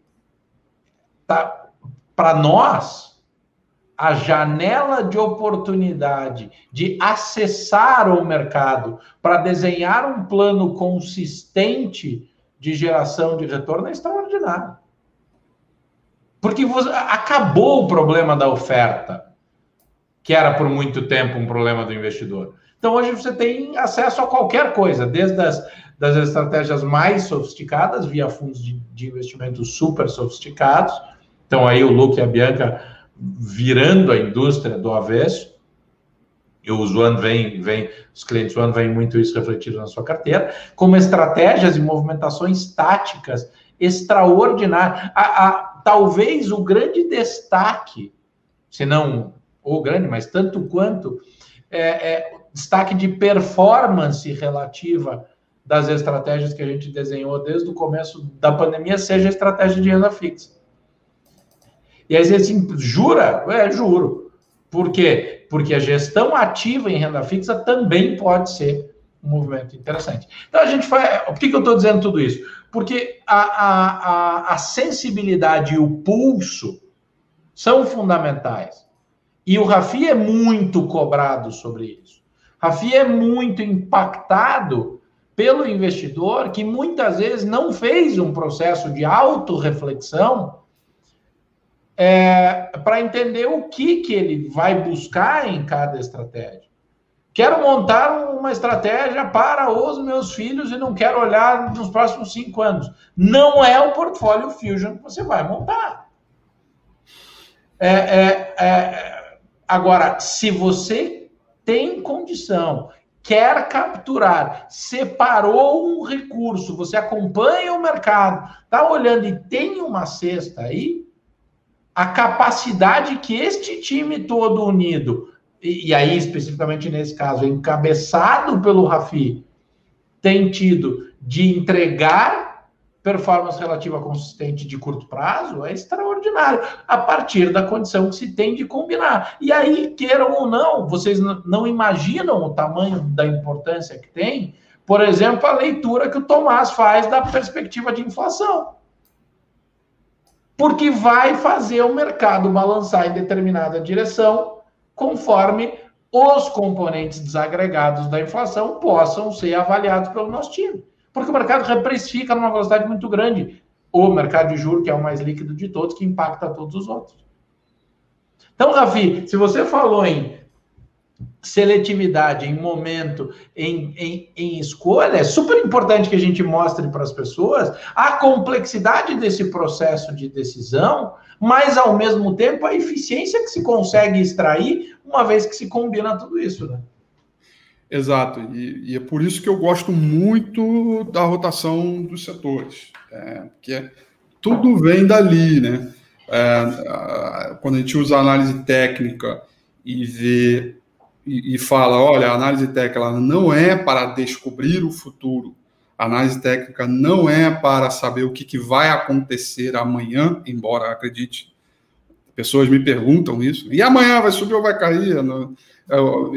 Tá, para nós, a janela de oportunidade de acessar o mercado para desenhar um plano consistente de geração de retorno é extraordinário. Porque acabou o problema da oferta, que era por muito tempo um problema do investidor. Então hoje você tem acesso a qualquer coisa, desde as das estratégias mais sofisticadas, via fundos de, de investimento super sofisticados. Então aí o Luke e a Bianca virando a indústria do avesso. E o Zuan vem, vem, os clientes Zuan vem muito isso refletido na sua carteira, como estratégias e movimentações táticas extraordinárias. A, a, talvez o grande destaque, se não o grande, mas tanto quanto, é, é destaque de performance relativa das estratégias que a gente desenhou desde o começo da pandemia, seja a estratégia de renda fixa. E aí assim, jura? É, juro. Por quê? Porque a gestão ativa em renda fixa também pode ser um movimento interessante. Então a gente faz. Por que, que eu estou dizendo tudo isso? Porque a, a, a, a sensibilidade e o pulso são fundamentais. E o Rafi é muito cobrado sobre isso. Rafi é muito impactado pelo investidor que muitas vezes não fez um processo de autorreflexão é, para entender o que, que ele vai buscar em cada estratégia. Quero montar uma estratégia para os meus filhos e não quero olhar nos próximos cinco anos. Não é o portfólio Fusion que você vai montar. É, é, é, agora, se você tem condição, quer capturar, separou um recurso, você acompanha o mercado, está olhando e tem uma cesta aí, a capacidade que este time todo unido e, e aí, especificamente nesse caso, encabeçado pelo Rafi, tem tido de entregar performance relativa consistente de curto prazo é extraordinário, a partir da condição que se tem de combinar. E aí, queiram ou não, vocês não imaginam o tamanho da importância que tem, por exemplo, a leitura que o Tomás faz da perspectiva de inflação. Porque vai fazer o mercado balançar em determinada direção conforme os componentes desagregados da inflação possam ser avaliados pelo nosso time. Porque o mercado reprecifica numa velocidade muito grande. O mercado de juros, que é o mais líquido de todos, que impacta todos os outros. Então, Rafi, se você falou em seletividade, em momento, em, em, em, escolha, é super importante que a gente mostre para as pessoas a complexidade desse processo de decisão, mas ao mesmo tempo a eficiência que se consegue extrair uma vez que se combina tudo isso, né? Exato, e, e é por isso que eu gosto muito da rotação dos setores, é, porque tudo vem dali, né? É, quando a gente usa análise técnica e vê e, e fala, olha, a análise técnica não é para descobrir o futuro, a análise técnica não é para saber o que, que vai acontecer amanhã, embora acredite, pessoas me perguntam isso, e amanhã vai subir ou vai cair? Não,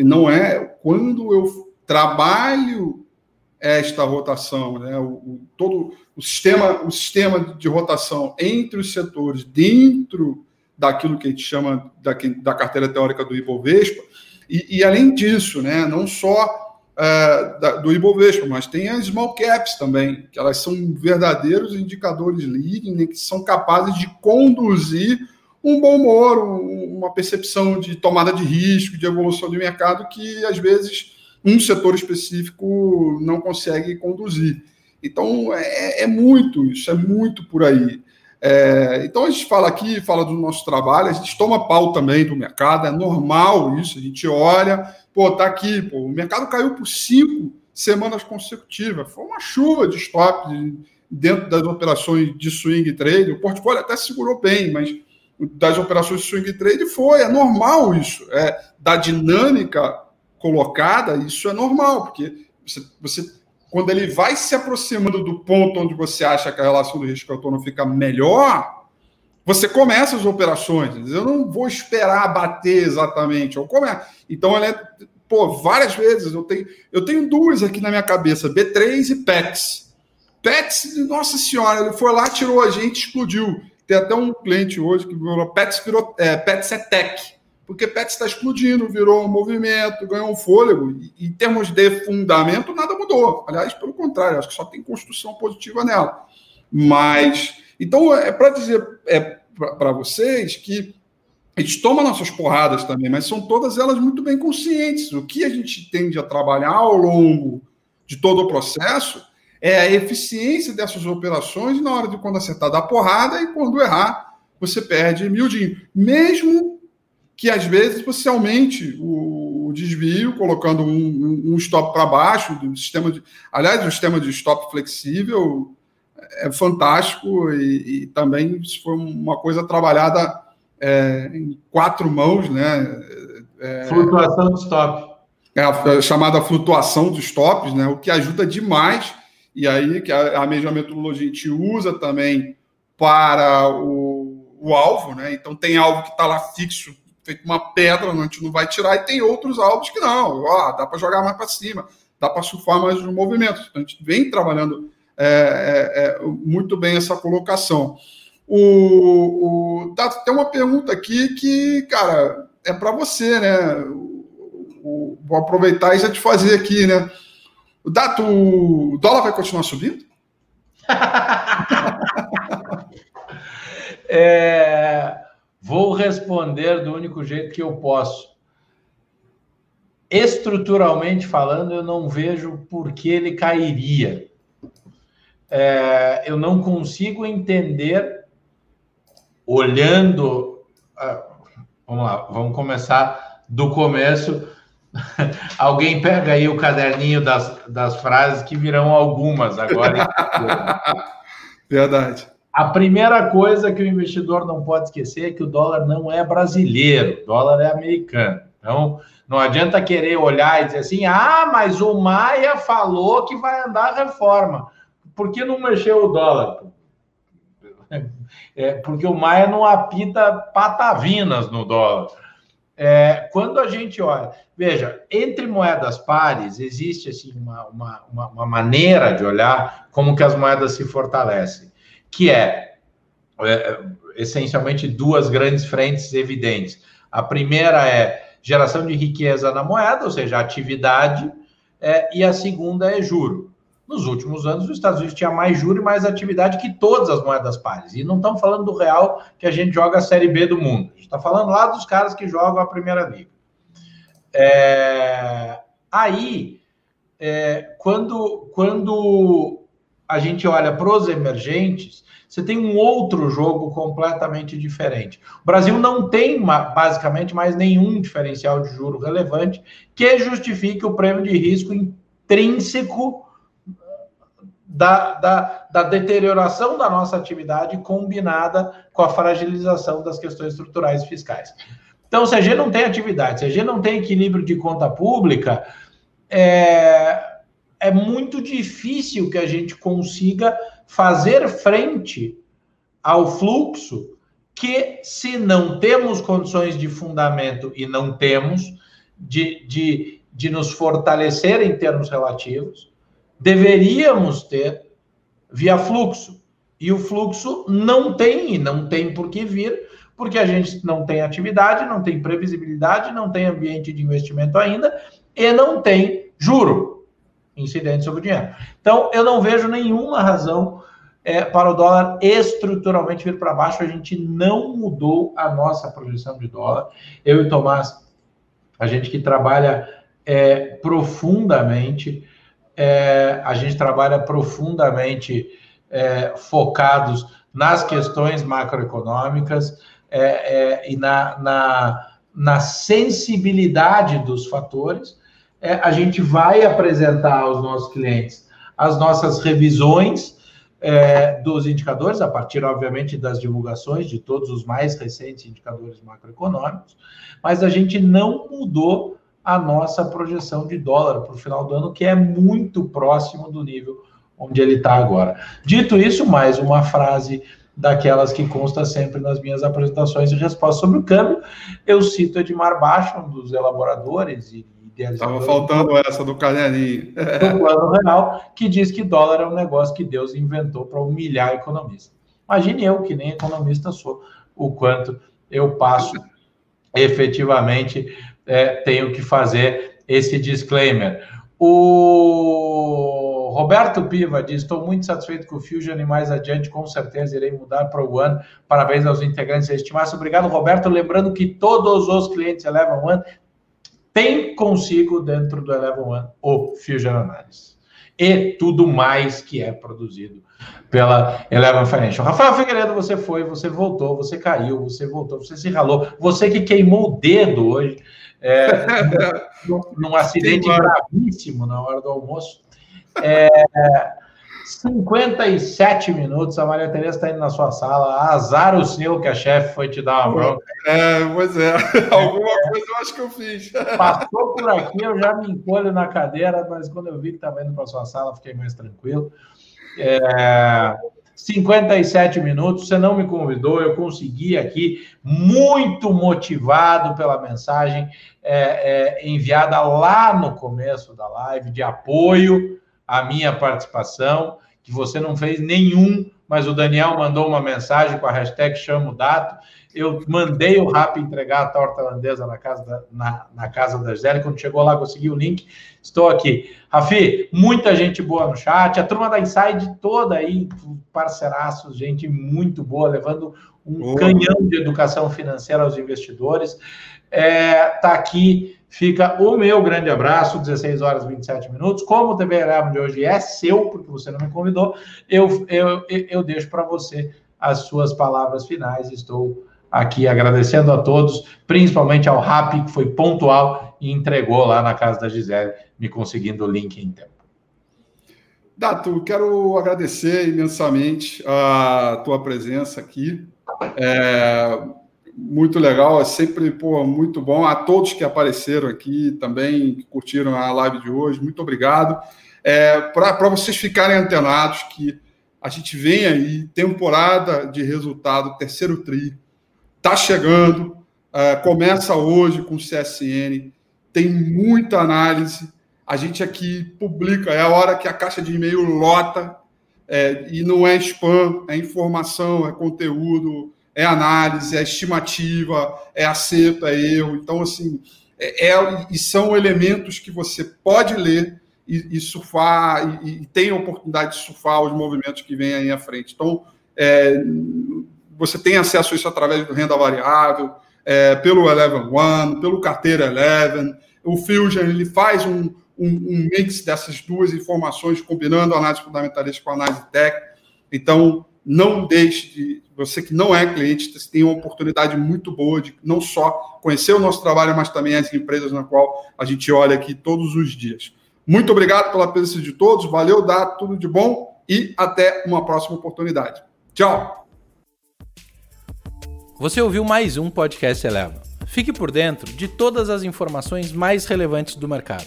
não é quando eu trabalho esta rotação, né? O, o, todo o sistema, o sistema de rotação entre os setores dentro daquilo que a gente chama da, da carteira teórica do Ibovespa, e, e além disso, né, não só uh, da, do Ibovespa, mas tem as small caps também, que elas são verdadeiros indicadores leading, né, que são capazes de conduzir um bom humor, um, uma percepção de tomada de risco, de evolução do mercado que às vezes um setor específico não consegue conduzir. Então é, é muito isso, é muito por aí. É, então a gente fala aqui, fala do nosso trabalho, a gente toma pau também do mercado, é normal isso, a gente olha, pô, tá aqui, pô, o mercado caiu por cinco semanas consecutivas, foi uma chuva de stop de, dentro das operações de swing trade, o portfólio até segurou bem, mas das operações de swing trade foi, é normal isso, é da dinâmica colocada, isso é normal, porque você, você quando ele vai se aproximando do ponto onde você acha que a relação do risco autônomo fica melhor, você começa as operações. Eu não vou esperar bater exatamente. Eu começo. Então, ele é, pô, várias vezes. Eu tenho, eu tenho duas aqui na minha cabeça: B3 e PETS. PETS, nossa senhora, ele foi lá, tirou a gente, explodiu. Tem até um cliente hoje que virou PETS, virou, é, PETS é tech porque Pets está explodindo, virou um movimento, ganhou um fôlego. E, em termos de fundamento, nada mudou. Aliás, pelo contrário, acho que só tem construção positiva nela. Mas, então, é para dizer é, para vocês que a gente toma nossas porradas também, mas são todas elas muito bem conscientes. O que a gente tende a trabalhar ao longo de todo o processo é a eficiência dessas operações na hora de quando acertar dar porrada e quando errar, você perde miudinho. Mesmo que às vezes você aumente o, o desvio, colocando um, um stop para baixo do sistema de. Aliás, o sistema de stop flexível é fantástico e, e também foi uma coisa trabalhada é, em quatro mãos, né? É, flutuação do stop. É a, chamada flutuação dos stops, né? O que ajuda demais. E aí, que a, a mesma metodologia a gente usa também para o, o alvo, né? Então tem alvo que está lá fixo feito uma pedra, a gente não vai tirar, e tem outros álbuns que não, ó, dá para jogar mais para cima, dá para surfar mais os movimentos. A gente vem trabalhando é, é, é, muito bem essa colocação. O, o, tá, tem uma pergunta aqui que, cara, é para você, né? O, vou aproveitar e já te fazer aqui, né? O Dato, o dólar vai continuar subindo? é, Vou responder do único jeito que eu posso. Estruturalmente falando, eu não vejo por que ele cairia. É, eu não consigo entender, olhando. Uh, vamos lá, vamos começar do começo. Alguém pega aí o caderninho das, das frases que virão algumas agora. Verdade. A primeira coisa que o investidor não pode esquecer é que o dólar não é brasileiro, o dólar é americano. Então, não adianta querer olhar e dizer assim: ah, mas o Maia falou que vai andar a reforma. Por que não mexeu o dólar? É porque o Maia não apita patavinas no dólar. É, quando a gente olha, veja, entre moedas pares existe assim uma, uma, uma maneira de olhar como que as moedas se fortalecem que é, é essencialmente duas grandes frentes evidentes. A primeira é geração de riqueza na moeda, ou seja, atividade, é, e a segunda é juro. Nos últimos anos, os Estados Unidos tinha mais juro e mais atividade que todas as moedas pares. E não estamos falando do real que a gente joga a Série B do mundo. A gente está falando lá dos caras que jogam a Primeira Liga. É, aí, é, quando, quando a gente olha para os emergentes, você tem um outro jogo completamente diferente. O Brasil não tem basicamente mais nenhum diferencial de juro relevante que justifique o prêmio de risco intrínseco da, da, da, deterioração da nossa atividade combinada com a fragilização das questões estruturais fiscais. Então, se a gente não tem atividade, se a gente não tem equilíbrio de conta pública, é, é muito difícil que a gente consiga fazer frente ao fluxo que, se não temos condições de fundamento e não temos de, de, de nos fortalecer em termos relativos, deveríamos ter via fluxo. E o fluxo não tem, e não tem por que vir, porque a gente não tem atividade, não tem previsibilidade, não tem ambiente de investimento ainda e não tem juro incidente sobre o dinheiro. Então, eu não vejo nenhuma razão é, para o dólar estruturalmente vir para baixo. A gente não mudou a nossa projeção de dólar. Eu e Tomás, a gente que trabalha é, profundamente, é, a gente trabalha profundamente é, focados nas questões macroeconômicas é, é, e na, na, na sensibilidade dos fatores é, a gente vai apresentar aos nossos clientes as nossas revisões é, dos indicadores, a partir, obviamente, das divulgações de todos os mais recentes indicadores macroeconômicos, mas a gente não mudou a nossa projeção de dólar para o final do ano, que é muito próximo do nível onde ele está agora. Dito isso, mais uma frase daquelas que consta sempre nas minhas apresentações e respostas sobre o câmbio. Eu cito Edmar Baixa, um dos elaboradores e Estava faltando essa do caderninho. Do plano real, que diz que dólar é um negócio que Deus inventou para humilhar economista. Imagine eu, que nem economista sou, o quanto eu passo efetivamente é, tenho que fazer esse disclaimer. O Roberto Piva diz: Estou muito satisfeito com o Fusion e mais adiante, com certeza, irei mudar para o One. Parabéns aos integrantes da Estimação. Obrigado, Roberto. Lembrando que todos os clientes Eleven One têm consigo dentro do Eleven One o Fusion Analysis e tudo mais que é produzido pela Eleven Financial. Rafael Figueiredo, você foi, você voltou, você caiu, você voltou, você se ralou, você que queimou o dedo hoje é, num, num acidente gravíssimo na hora do almoço. É, 57 minutos, a Maria Tereza está indo na sua sala. Azar o seu que a chefe foi te dar uma bronca. É, pois é. Alguma coisa eu acho que eu fiz. Passou por aqui, eu já me encolho na cadeira, mas quando eu vi que estava indo para sua sala, fiquei mais tranquilo. É, 57 minutos, você não me convidou, eu consegui aqui, muito motivado pela mensagem é, é, enviada lá no começo da live, de apoio à minha participação, que você não fez nenhum, mas o Daniel mandou uma mensagem com a hashtag chamo dato. Eu mandei o Rap entregar a torta holandesa na casa da, na, na casa da Gisele. Quando chegou lá, consegui o link. Estou aqui. Rafi, muita gente boa no chat. A turma da Inside toda aí, parceiraços, gente muito boa, levando um canhão de educação financeira aos investidores. É, tá aqui, fica o meu grande abraço, 16 horas e 27 minutos. Como o TV de hoje é seu, porque você não me convidou, eu, eu, eu deixo para você as suas palavras finais. Estou aqui agradecendo a todos, principalmente ao Rap, que foi pontual e entregou lá na casa da Gisele, me conseguindo o link em tempo. Dato, quero agradecer imensamente a tua presença aqui. É muito legal, é sempre pô, muito bom. A todos que apareceram aqui também, que curtiram a live de hoje, muito obrigado. É, Para vocês ficarem antenados que a gente vem aí, temporada de resultado, terceiro tri, Está chegando, uh, começa hoje com o CSN, tem muita análise. A gente aqui publica, é a hora que a caixa de e-mail lota, é, e não é spam, é informação, é conteúdo, é análise, é estimativa, é acerto, é erro. Então, assim, é, é e são elementos que você pode ler e, e surfar, e, e, tem a oportunidade de surfar os movimentos que vêm aí à frente. Então, é, você tem acesso a isso através do renda variável, é, pelo Eleven One, pelo carteira Eleven. O Fusion ele faz um, um, um, mix dessas duas informações, combinando análise fundamentalista com análise técnica. Então, não deixe de. Você que não é cliente, você tem uma oportunidade muito boa de não só conhecer o nosso trabalho, mas também as empresas na qual a gente olha aqui todos os dias. Muito obrigado pela presença de todos, valeu, dá tudo de bom e até uma próxima oportunidade. Tchau! Você ouviu mais um podcast Eleva. Fique por dentro de todas as informações mais relevantes do mercado.